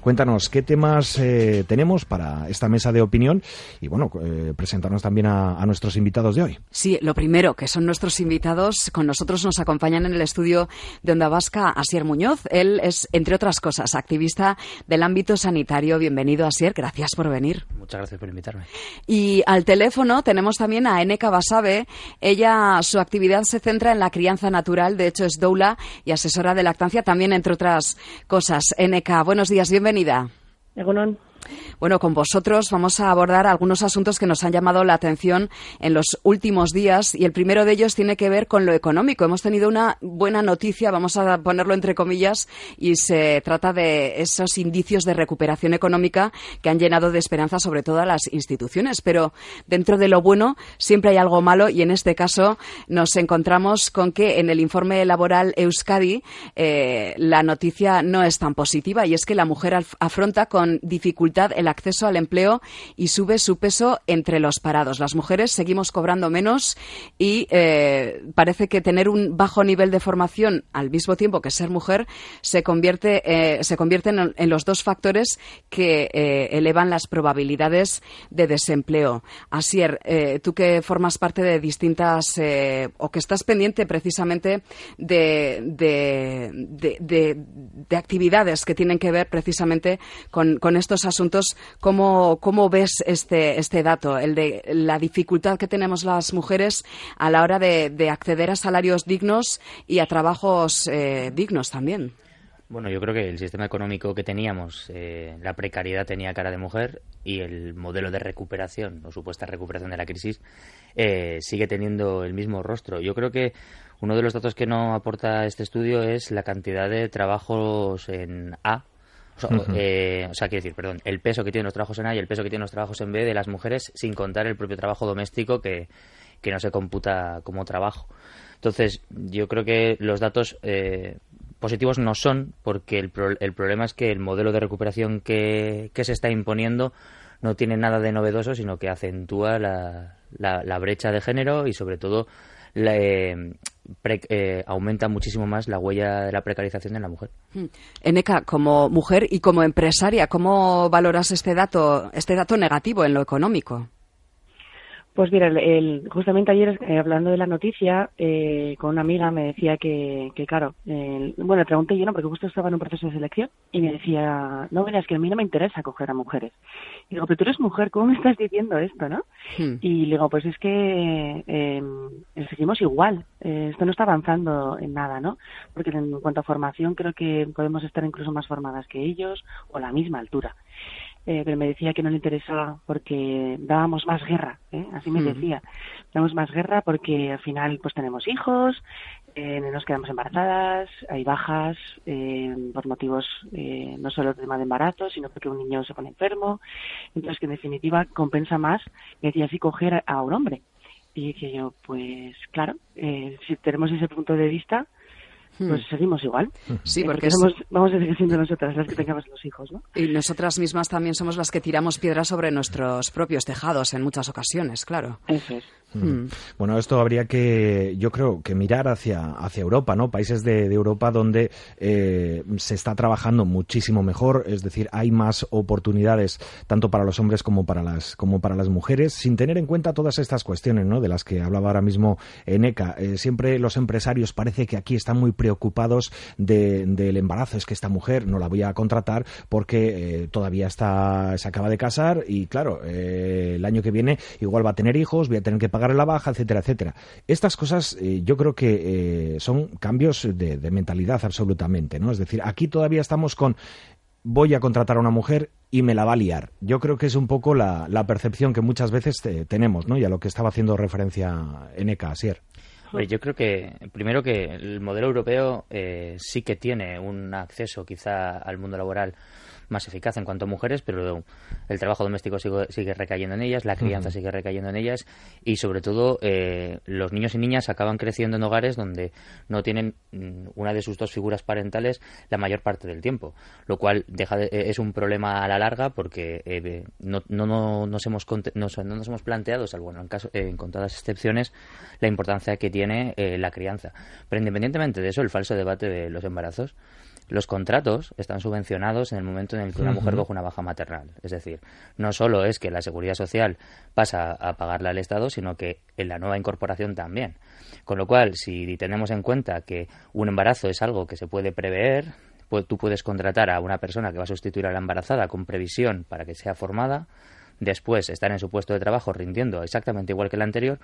Cuéntanos, ¿qué temas eh, tenemos para esta mesa de opinión? Y bueno, eh, presentarnos también a, nuestros invitados de hoy. Sí, lo primero, que son nuestros invitados. Con nosotros nos acompañan en el estudio de Onda Vasca Asier Muñoz. Él es, entre otras cosas, activista del ámbito sanitario. Bienvenido, Asier. Gracias por venir. Muchas gracias por invitarme. Y al teléfono tenemos también a Eneka Basabe. Ella, su actividad se centra en la crianza natural. De hecho, es doula y asesora de lactancia, también entre otras cosas. NK. Buenos días, bienvenida. Bueno, con vosotros vamos a abordar algunos asuntos que nos han llamado la atención en los últimos días y el primero de ellos tiene que ver con lo económico. Hemos tenido una buena noticia, vamos a ponerlo entre comillas, y se trata de esos indicios de recuperación económica que han llenado de esperanza sobre todo a las instituciones. Pero dentro de lo bueno siempre hay algo malo y en este caso nos encontramos con que en el informe laboral Euskadi eh, la noticia no es tan positiva y es que la mujer afronta con dificultad el acceso al empleo y sube su peso entre los parados. Las mujeres seguimos cobrando menos y eh, parece que tener un bajo nivel de formación al mismo tiempo que ser mujer se convierte, eh, se convierte en, los dos factores que eh, elevan las probabilidades de desempleo. Asier, tú que formas parte de distintas o que estás pendiente precisamente de, de, actividades que tienen que ver precisamente con, con estos asuntos, ¿Cómo, cómo ves este, este dato, el de la dificultad que tenemos las mujeres a la hora de, acceder a salarios dignos y a trabajos eh, dignos también? Bueno, yo creo que el sistema económico que teníamos, eh, la precariedad tenía cara de mujer y el modelo de recuperación o supuesta recuperación de la crisis eh, sigue teniendo el mismo rostro. Yo creo que uno de los datos que no aporta este estudio es la cantidad de trabajos en A eh, o sea, quiero decir, perdón, el peso que tienen los trabajos en A y el peso que tienen los trabajos en B de las mujeres, sin contar el propio trabajo doméstico que, no se computa como trabajo. Entonces, yo creo que los datos eh, positivos no son, porque el, el, problema es que el modelo de recuperación que, que, se está imponiendo no tiene nada de novedoso, sino que acentúa la, la brecha de género y, sobre todo, eh, eh, aumenta muchísimo más la huella de la precarización de la mujer. Hmm. Eneca, como mujer y como empresaria, ¿cómo valoras este dato, este dato negativo en lo económico? Pues mira, el, justamente ayer eh, hablando de la noticia eh, con una amiga me decía que, que claro, bueno, le pregunté yo, ¿no? Porque justo estaba en un proceso de selección y me decía, no, verás que a mí no me interesa coger a mujeres. Y digo, pero tú eres mujer, ¿cómo me estás diciendo esto, no? Hmm. Y le digo, pues es que eh, seguimos igual, eh, esto no está avanzando en nada, ¿no? Porque en cuanto a formación creo que podemos estar incluso más formadas que ellos o a la misma altura. Eh, pero me decía que no le interesaba porque dábamos más guerra, ¿eh? así me decía, damos más guerra porque al final pues tenemos hijos, eh, nos quedamos embarazadas, hay bajas eh, por motivos eh, no solo de tema de embarazo, sino porque un niño se pone enfermo, entonces que en definitiva compensa más, me decía así, coger a un hombre. Y decía yo, pues claro, si tenemos ese punto de vista. Pues seguimos igual. Sí, porque, vamos a seguir siendo nosotras las que tengamos los hijos, ¿no? Y nosotras mismas también somos las que tiramos piedras sobre nuestros propios tejados en muchas ocasiones, claro. Eso es. Hmm. Bueno, esto habría que, yo creo, que mirar hacia, hacia Europa, ¿no? Países de, Europa donde eh, se está trabajando muchísimo mejor, es decir, hay más oportunidades tanto para los hombres como para las, como para las mujeres, sin tener en cuenta todas estas cuestiones, ¿no? De las que hablaba ahora mismo Eneca. Eh, siempre los empresarios parece que aquí están muy preocupados del embarazo, es que esta mujer no la voy a contratar porque eh, todavía está, se acaba de casar y claro, el año que viene igual va a tener hijos, voy a tener que pagar la baja, etcétera, etcétera. Estas cosas eh, yo creo que eh, son cambios de, mentalidad absolutamente, ¿no? Es decir, aquí todavía estamos con voy a contratar a una mujer y me la va a liar. Yo creo que es un poco la, percepción que muchas veces tenemos, ¿no? Y a lo que estaba haciendo referencia Eneca Asier. yo creo que, primero que el modelo europeo eh, sí que tiene un acceso quizá al mundo laboral más eficaz en cuanto a mujeres, pero el trabajo doméstico sigue, recayendo en ellas, la crianza sigue recayendo en ellas y sobre todo eh, los niños y niñas acaban creciendo en hogares donde no tienen mm, una de sus dos figuras parentales la mayor parte del tiempo, lo cual deja eh, es un problema a la larga porque eh, no, no, nos hemos no nos hemos planteado, salvo en, caso, en contadas excepciones, la importancia que tiene la crianza. Pero independientemente de eso, el falso debate de los embarazos los contratos están subvencionados en el momento en el que una mujer coge una baja maternal. Es decir, no solo es que la seguridad social pasa a pagarla al Estado, sino que en la nueva incorporación también. Con lo cual, si tenemos en cuenta que un embarazo es algo que se puede prever, pues tú puedes contratar a una persona que va a sustituir a la embarazada con previsión para que sea formada, después estar en su puesto de trabajo rindiendo exactamente igual que el anterior,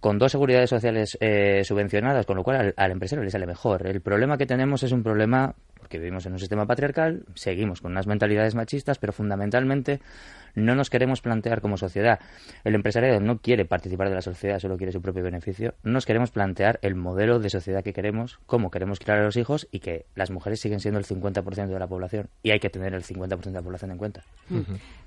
con dos seguridades sociales eh, subvencionadas, con lo cual al, al, empresario le sale mejor. El problema que tenemos es un problema porque vivimos en un sistema patriarcal, seguimos con unas mentalidades machistas, pero fundamentalmente no nos queremos plantear como sociedad. El empresariado no quiere participar de la sociedad, solo quiere su propio beneficio. No nos queremos plantear el modelo de sociedad que queremos, cómo queremos criar a los hijos y que las mujeres siguen siendo el 50% de la población y hay que tener el 50% de la población en cuenta.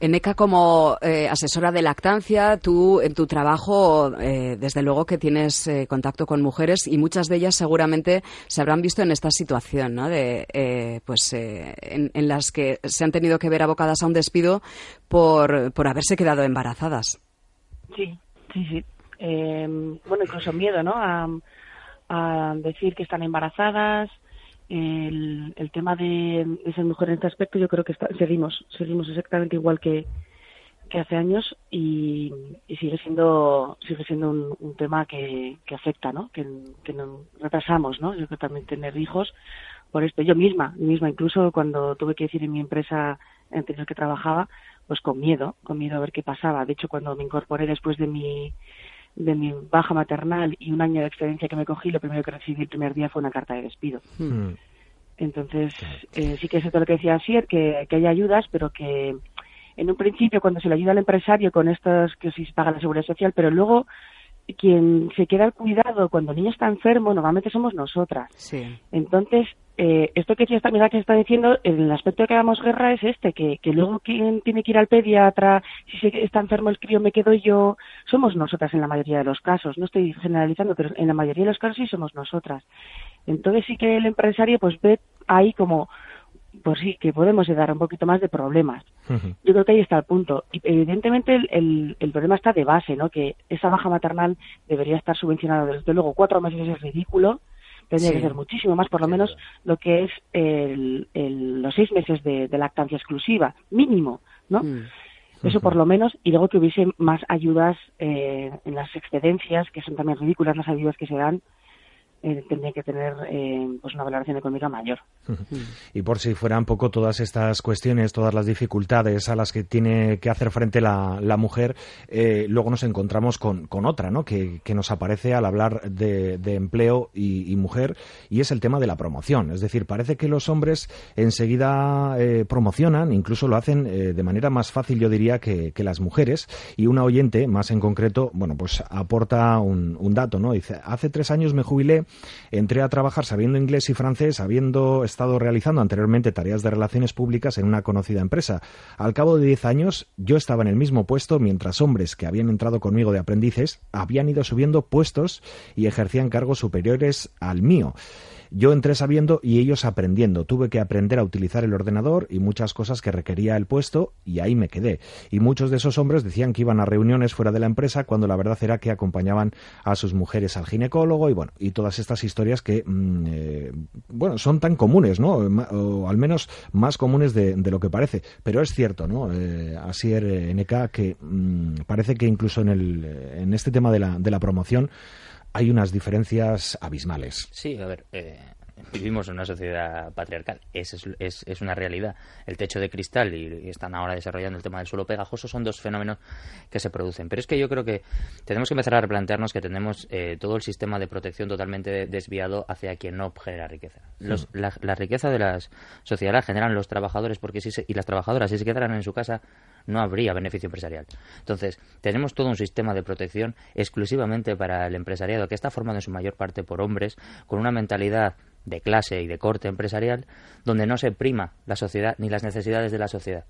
Eneca, como eh, asesora de lactancia, tú en tu trabajo, eh, desde luego que tienes eh, contacto con mujeres y muchas de ellas seguramente se habrán visto en esta situación, ¿no? De, pues, en, en las que se han tenido que ver abocadas a un despido por, por haberse quedado embarazadas. Sí, sí, sí. Em, bueno, incluso miedo, ¿no? A, decir que están embarazadas. El, el tema de, ser mujer en este aspecto, yo creo que seguimos, seguimos exactamente igual que, que hace años y, sigue siendo sigue siendo un, tema que, que, afecta, ¿no? Que, que nos retrasamos, ¿no? Yo creo también tener hijos por esto. Yo misma, misma, incluso cuando tuve que decir en mi empresa anterior que trabajaba, pues con miedo, con miedo a ver qué pasaba. De hecho, cuando me incorporé después de mi de mi baja maternal y un año de excedencia que me cogí, lo primero que recibí el primer día fue una carta de despido. Hmm. Entonces, eh, sí que es cierto lo que decía Asier, que, que hay ayudas, pero que en un principio cuando se le ayuda al empresario con estas que sí se paga la seguridad social, pero luego quien se queda al cuidado cuando el niño está enfermo normalmente somos nosotras. Sí. Entonces, eh, esto que decía esta que está diciendo, el aspecto de que hagamos guerra es este, que, que luego quien tiene que ir al pediatra, si se, está enfermo el crío me quedo yo, somos nosotras en la mayoría de los casos, no estoy generalizando, pero en la mayoría de los casos sí somos nosotras. Entonces sí que el empresario pues ve ahí como pues sí, que podemos dar un poquito más de problemas. Yo creo que ahí está el punto. Y evidentemente el, el, problema está de base, ¿no? Que esa baja maternal debería estar subvencionada. Desde luego, cuatro meses es ridículo. Tendría que ser muchísimo más, por lo menos lo que es el, los seis meses de, lactancia exclusiva, mínimo, ¿no? Mm. Eso por lo menos, y luego que hubiese más ayudas eh, en las excedencias, que son también ridículas las ayudas que se dan, eh, tendría que tener eh, pues una valoración económica mayor. Y por si fueran poco todas estas cuestiones, todas las dificultades a las que tiene que hacer frente la, mujer, eh, luego nos encontramos con, otra, ¿no? Que, nos aparece al hablar de, empleo y, mujer, y es el tema de la promoción. Es decir, parece que los hombres enseguida promocionan, incluso lo hacen de manera más fácil, yo diría, que, las mujeres. Y una oyente, más en concreto, bueno, pues aporta un, un dato, ¿no? Dice, hace tres años me jubilé entré a trabajar sabiendo inglés y francés, habiendo estado realizando anteriormente tareas de relaciones públicas en una conocida empresa. Al cabo de diez años, yo estaba en el mismo puesto, mientras hombres que habían entrado conmigo de aprendices habían ido subiendo puestos y ejercían cargos superiores al mío. Yo entré sabiendo y ellos aprendiendo. Tuve que aprender a utilizar el ordenador y muchas cosas que requería el puesto y ahí me quedé. Y muchos de esos hombres decían que iban a reuniones fuera de la empresa cuando la verdad era que acompañaban a sus mujeres al ginecólogo y bueno, y todas estas historias que, mm, eh, bueno, son tan comunes, ¿no? O al menos más comunes de, lo que parece. Pero es cierto, ¿no? Eh, así NK que mm, parece que incluso en, el, en este tema de la, de la promoción hay unas diferencias abismales. Sí, a ver, eh, vivimos en una sociedad patriarcal. Es, es, es, una realidad. El techo de cristal y, están ahora desarrollando el tema del suelo pegajoso son dos fenómenos que se producen. Pero es que yo creo que tenemos que empezar a replantearnos que tenemos eh, todo el sistema de protección totalmente desviado hacia quien no genera riqueza. Los, la, la, riqueza de las sociedades la generan los trabajadores porque si y las trabajadoras si se quedaran en su casa no habría beneficio empresarial. Entonces, tenemos todo un sistema de protección exclusivamente para el empresariado que está formado en su mayor parte por hombres con una mentalidad de clase y de corte empresarial donde no se prima la sociedad ni las necesidades de la sociedad.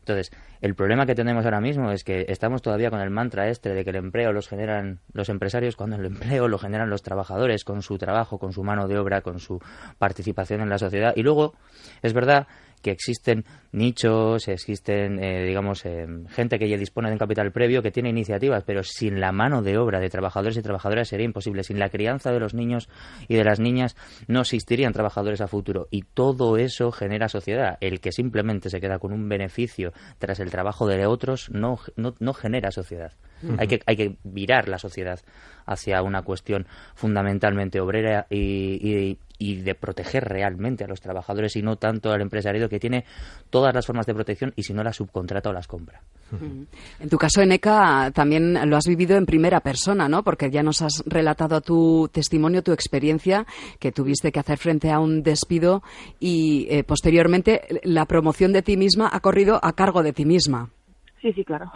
Entonces, el problema que tenemos ahora mismo es que estamos todavía con el mantra este de que el empleo los generan los empresarios cuando el empleo lo generan los trabajadores con su trabajo, con su mano de obra, con su participación en la sociedad. Y luego, es verdad que existen nichos, existen, eh, digamos, eh, gente que ya dispone de un capital previo, que tiene iniciativas, pero sin la mano de obra de trabajadores y trabajadoras sería imposible. Sin la crianza de los niños y de las niñas no existirían trabajadores a futuro. Y todo eso genera sociedad. El que simplemente se queda con un beneficio tras el trabajo de otros no, no, genera sociedad. hay, que, hay que virar la sociedad hacia una cuestión fundamentalmente obrera y de proteger realmente a los trabajadores y no tanto al empresariado que tiene todas las formas de protección y si no las subcontrata o las compra. En tu caso, Eneca, también lo has vivido en primera persona, ¿no? Porque ya nos has relatado tu testimonio, tu experiencia, que tuviste que hacer frente a un despido y eh, posteriormente la promoción de ti misma ha corrido a cargo de ti misma. Sí, sí, claro.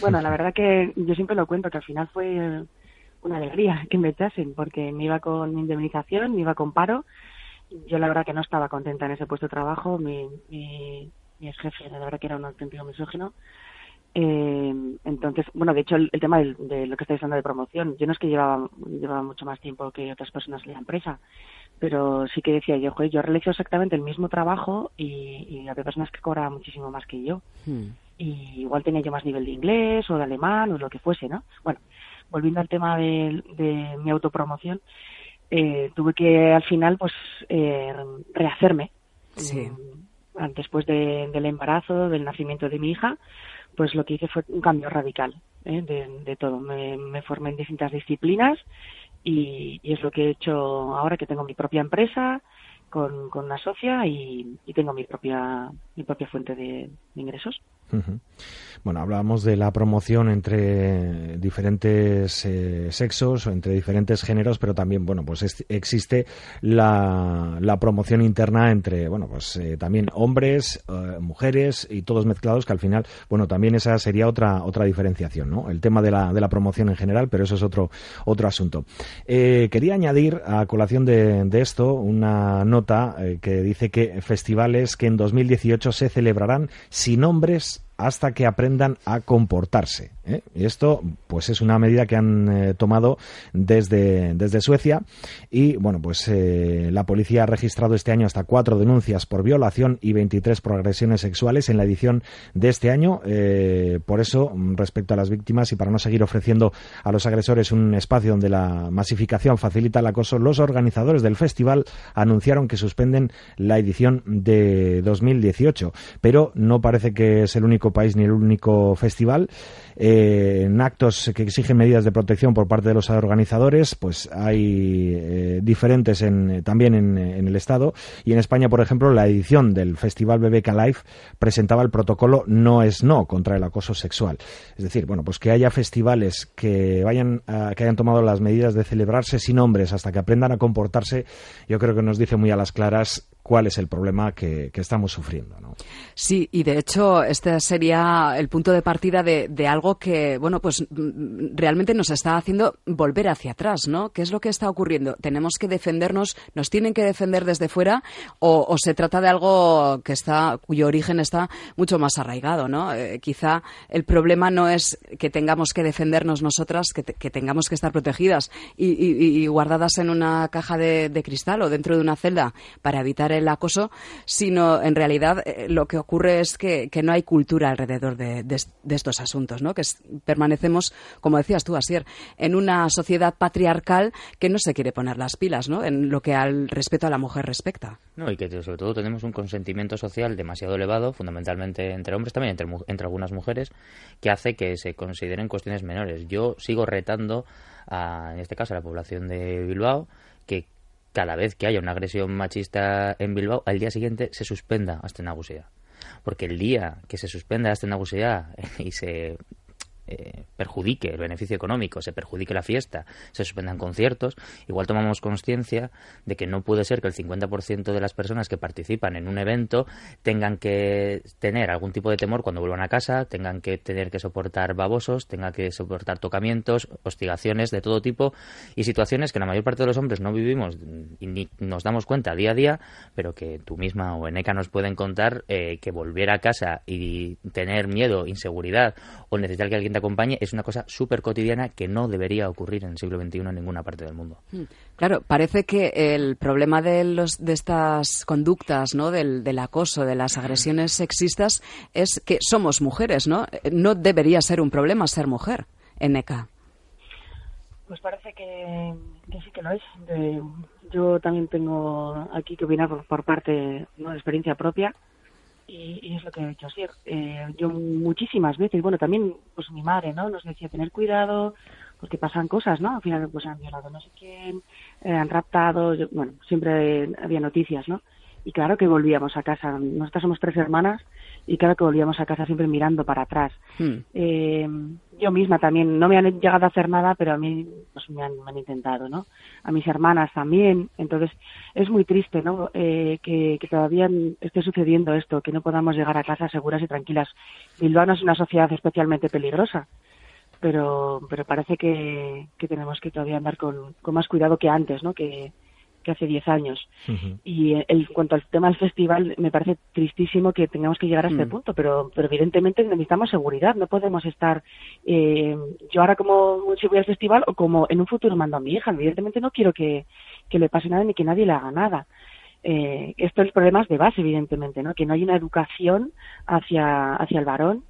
Bueno, la verdad que yo siempre lo cuento, que al final fue una alegría que me echasen, porque me iba con indemnización, me iba con paro. Yo la verdad que no estaba contenta en ese puesto de trabajo. Mi, mi, mi ex jefe, la verdad que era un auténtico misógino. Eh, entonces, bueno, de hecho, el, tema de, lo que estáis hablando de promoción, yo no es que llevaba, llevaba mucho más tiempo que otras personas en la empresa, pero sí que decía yo, joder, yo realizo exactamente el mismo trabajo y, y había personas que cobraban muchísimo más que yo. Hmm. Y igual tenía yo más nivel de inglés o de alemán o lo que fuese, ¿no? Bueno, volviendo al tema de, mi autopromoción, eh, tuve que al final pues eh, rehacerme. Sí. Mm, después del embarazo, del nacimiento de mi hija, pues lo que hice fue un cambio radical ¿eh? de, todo. Me, formé en distintas disciplinas y, es lo que he hecho ahora que tengo mi propia empresa con, con una socia y, tengo mi propia mi propia fuente de ingresos. Bueno, hablábamos de la promoción entre diferentes eh, sexos o entre diferentes géneros, pero también, bueno, pues existe la, promoción interna entre, bueno, pues eh, también hombres, eh, mujeres y todos mezclados, que al final, bueno, también esa sería otra otra diferenciación, ¿no? El tema de la, de la promoción en general, pero eso es otro otro asunto. quería añadir a colación de, de esto una nota que dice que festivales que en 2018 se celebrarán sin hombres hasta que aprendan a comportarse. ¿eh? Y esto, pues, es una medida que han eh, tomado desde, desde Suecia. Y, bueno, pues eh, la policía ha registrado este año hasta cuatro denuncias por violación y 23 por agresiones sexuales en la edición de este año. por eso, respecto a las víctimas y para no seguir ofreciendo a los agresores un espacio donde la masificación facilita el acoso, los organizadores del festival anunciaron que suspenden la edición de 2018. Pero no parece que es el único país ni el único festival. Eh, en actos que exigen medidas de protección por parte de los organizadores, pues hay eh, diferentes en, también en, el Estado. Y en España, por ejemplo, la edición del Festival BBK Live presentaba el protocolo No es No contra el acoso sexual. Es decir, bueno, pues que haya festivales que vayan que hayan tomado las medidas de celebrarse sin hombres hasta que aprendan a comportarse, yo creo que nos dice muy a las claras cuál es el problema que, estamos sufriendo. Sí, y de hecho este sería el punto de partida de, algo que, bueno, pues mm, realmente nos está haciendo volver hacia atrás, ¿no? ¿Qué es lo que está ocurriendo? ¿Tenemos que defendernos, nos tienen que defender desde fuera o, se trata de algo que está, cuyo origen está mucho más arraigado, ¿no? Eh, quizá el problema no es que tengamos que defendernos nosotras, que, tengamos que estar protegidas y, guardadas en una caja de, de cristal o dentro de una celda para evitar el acoso, sino en realidad eh, lo que ocurre es que, no hay cultura alrededor de, estos asuntos, ¿no? que permanecemos, como decías tú, Asier, en una sociedad patriarcal que no se quiere poner las pilas ¿no? en lo que al respeto a la mujer respecta. No, y que sobre todo tenemos un consentimiento social demasiado elevado, fundamentalmente entre hombres, también entre, entre algunas mujeres, que hace que se consideren cuestiones menores. Yo sigo retando, a, en este caso, a la población de Bilbao, que cada vez que haya una agresión machista en Bilbao, al día siguiente se suspenda hasta. Porque el día que se suspenda hasta y se eh, perjudique el beneficio económico, se perjudique la fiesta, se suspendan conciertos, igual tomamos conciencia de que no puede ser que el 50% de las personas que participan en un evento tengan que tener algún tipo de temor cuando vuelvan a casa, tengan que tener que soportar babosos, tengan que soportar tocamientos, hostigaciones de todo tipo y situaciones que la mayor parte de los hombres no vivimos y ni nos damos cuenta día a día, pero que tú misma o Eneca nos pueden contar eh, que volver a casa y tener miedo, inseguridad o necesitar que alguien acompañe es una cosa súper cotidiana que no debería ocurrir en el siglo XXI en ninguna parte del mundo. Hmm. Claro, parece que el problema de, los, de estas conductas, ¿no? Del, del acoso, de las agresiones sexistas, es que somos mujeres, ¿no? No debería ser un problema ser mujer, en ECA. Pues parece que, sí que lo es. yo también tengo aquí que opinar por, parte ¿no? de experiencia propia y, es lo que he hecho así. Eh, yo muchísimas veces, bueno, también pues mi madre, ¿no? Nos decía tener cuidado porque pasan cosas, ¿no? Al final pues han violado no sé quién, eh, han raptado, bueno, siempre había noticias, ¿no? Y claro que volvíamos a casa. Nosotras somos tres hermanas y claro que volvíamos a casa siempre mirando para atrás. Hmm. Eh, yo misma también, no me han llegado a hacer nada, pero a mí pues me han, intentado, ¿no? A mis hermanas también. Entonces es muy triste, ¿no? Eh, que, todavía esté sucediendo esto, que no podamos llegar a casa seguras y tranquilas. Bilbao no es una sociedad especialmente peligrosa, pero, pero parece que, que tenemos que todavía andar con, con más cuidado que antes, ¿no? Que, hace 10 años. Y en cuanto al tema del festival, me parece tristísimo que tengamos que llegar a este mm. punto, pero, pero evidentemente necesitamos seguridad. No podemos estar eh, yo ahora como si voy al festival o como en un futuro mando a mi hija. Evidentemente no quiero que, que le pase nada ni que nadie le haga nada. Eh, esto es problemas de base, evidentemente, ¿no? Que no hay una educación hacia, hacia el varón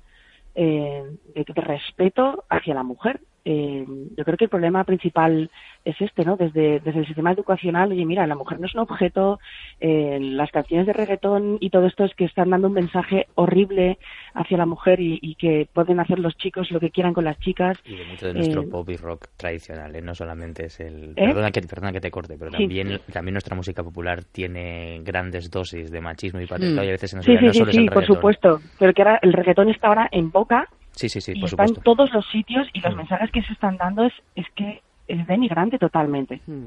eh, de, de, respeto hacia la mujer. Eh, yo creo que el problema principal es este, ¿no? Desde, desde el sistema educacional, oye, mira, la mujer no es un objeto, eh, las canciones de reggaetón y todo esto es que están dando un mensaje horrible hacia la mujer y, que pueden hacer los chicos lo que quieran con las chicas. Y mucho de nuestro eh, pop y rock tradicional, ¿eh? No solamente es el... Perdona, que, perdona que te corte, pero también, también nuestra música popular tiene grandes dosis de machismo y patriarcado y a veces se nos Sí, sí, sí, sí, por supuesto. Pero que ahora el reggaetón está ahora en boca Sí, sí, sí, y está en todos los sitios y los mm. mensajes que se están dando es, es que es denigrante totalmente. Mm.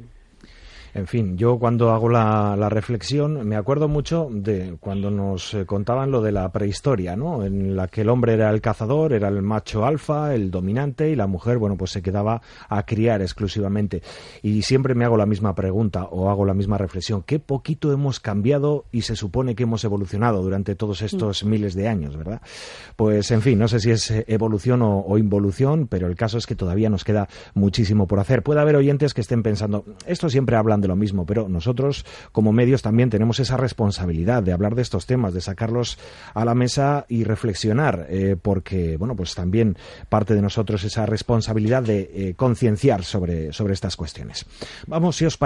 En fin, yo cuando hago la, reflexión me acuerdo mucho de cuando nos eh, contaban lo de la prehistoria, ¿no? En la que el hombre era el cazador, era el macho alfa, el dominante y la mujer, bueno, pues se quedaba a criar exclusivamente. Y siempre me hago la misma pregunta o hago la misma reflexión. ¿Qué poquito hemos cambiado y se supone que hemos evolucionado durante todos estos mm. miles de años, verdad? Pues en fin, no sé si es eh, evolución o, o involución, pero el caso es que todavía nos queda muchísimo por hacer. Puede haber oyentes que estén pensando, esto siempre de lo mismo, pero nosotros como medios también tenemos esa responsabilidad de hablar de estos temas, de sacarlos a la mesa y reflexionar, eh, porque bueno, pues también parte de nosotros esa responsabilidad de eh, concienciar sobre, sobre estas cuestiones. Vamos, si os parece